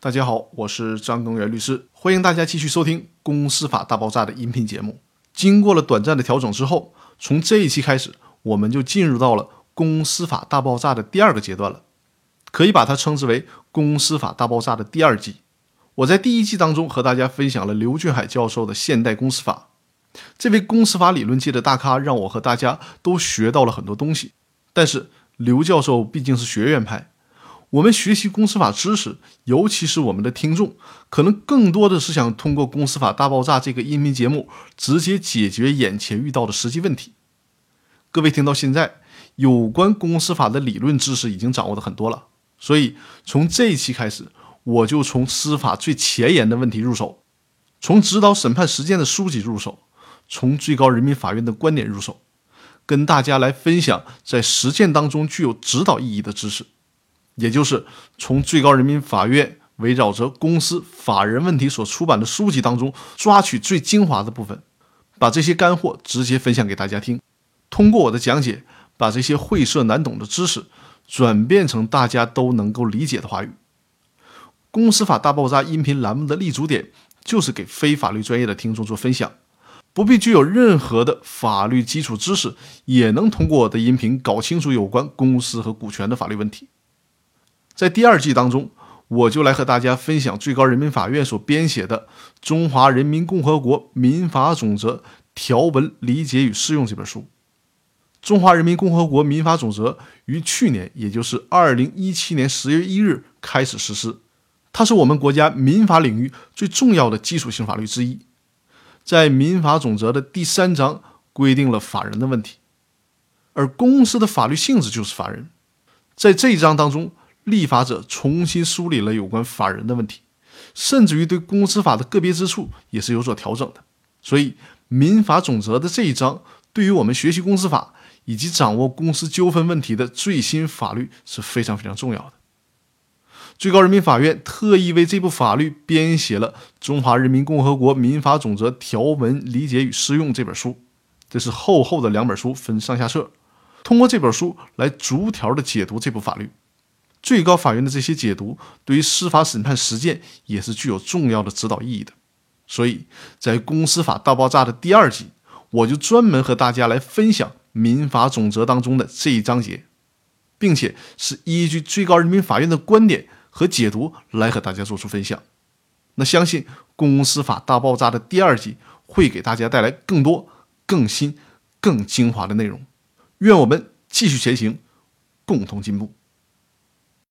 大家好，我是张根源律师，欢迎大家继续收听《公司法大爆炸》的音频节目。经过了短暂的调整之后，从这一期开始，我们就进入到了《公司法大爆炸》的第二个阶段了，可以把它称之为《公司法大爆炸》的第二季。我在第一季当中和大家分享了刘俊海教授的现代公司法，这位公司法理论界的大咖，让我和大家都学到了很多东西。但是刘教授毕竟是学院派。我们学习公司法知识，尤其是我们的听众，可能更多的是想通过《公司法大爆炸》这个音频节目，直接解决眼前遇到的实际问题。各位听到现在，有关公司法的理论知识已经掌握的很多了，所以从这一期开始，我就从司法最前沿的问题入手，从指导审判实践的书籍入手，从最高人民法院的观点入手，跟大家来分享在实践当中具有指导意义的知识。也就是从最高人民法院围绕着公司法人问题所出版的书籍当中抓取最精华的部分，把这些干货直接分享给大家听。通过我的讲解，把这些晦涩难懂的知识转变成大家都能够理解的话语。公司法大爆炸音频栏目的立足点就是给非法律专业的听众做分享，不必具有任何的法律基础知识，也能通过我的音频搞清楚有关公司和股权的法律问题。在第二季当中，我就来和大家分享最高人民法院所编写的《中华人民共和国民法总则条文理解与适用》这本书。《中华人民共和国民法总则》于去年，也就是二零一七年十月一日开始实施，它是我们国家民法领域最重要的基础性法律之一。在民法总则的第三章规定了法人的问题，而公司的法律性质就是法人。在这一章当中。立法者重新梳理了有关法人的问题，甚至于对公司法的个别之处也是有所调整的。所以，民法总则的这一章对于我们学习公司法以及掌握公司纠纷问题的最新法律是非常非常重要的。最高人民法院特意为这部法律编写了《中华人民共和国民法总则条文理解与适用》这本书，这是厚厚的两本书，分上下册，通过这本书来逐条的解读这部法律。最高法院的这些解读，对于司法审判实践也是具有重要的指导意义的。所以在《公司法大爆炸》的第二集，我就专门和大家来分享民法总则当中的这一章节，并且是依据最高人民法院的观点和解读来和大家做出分享。那相信《公司法大爆炸》的第二集会给大家带来更多、更新、更精华的内容。愿我们继续前行，共同进步。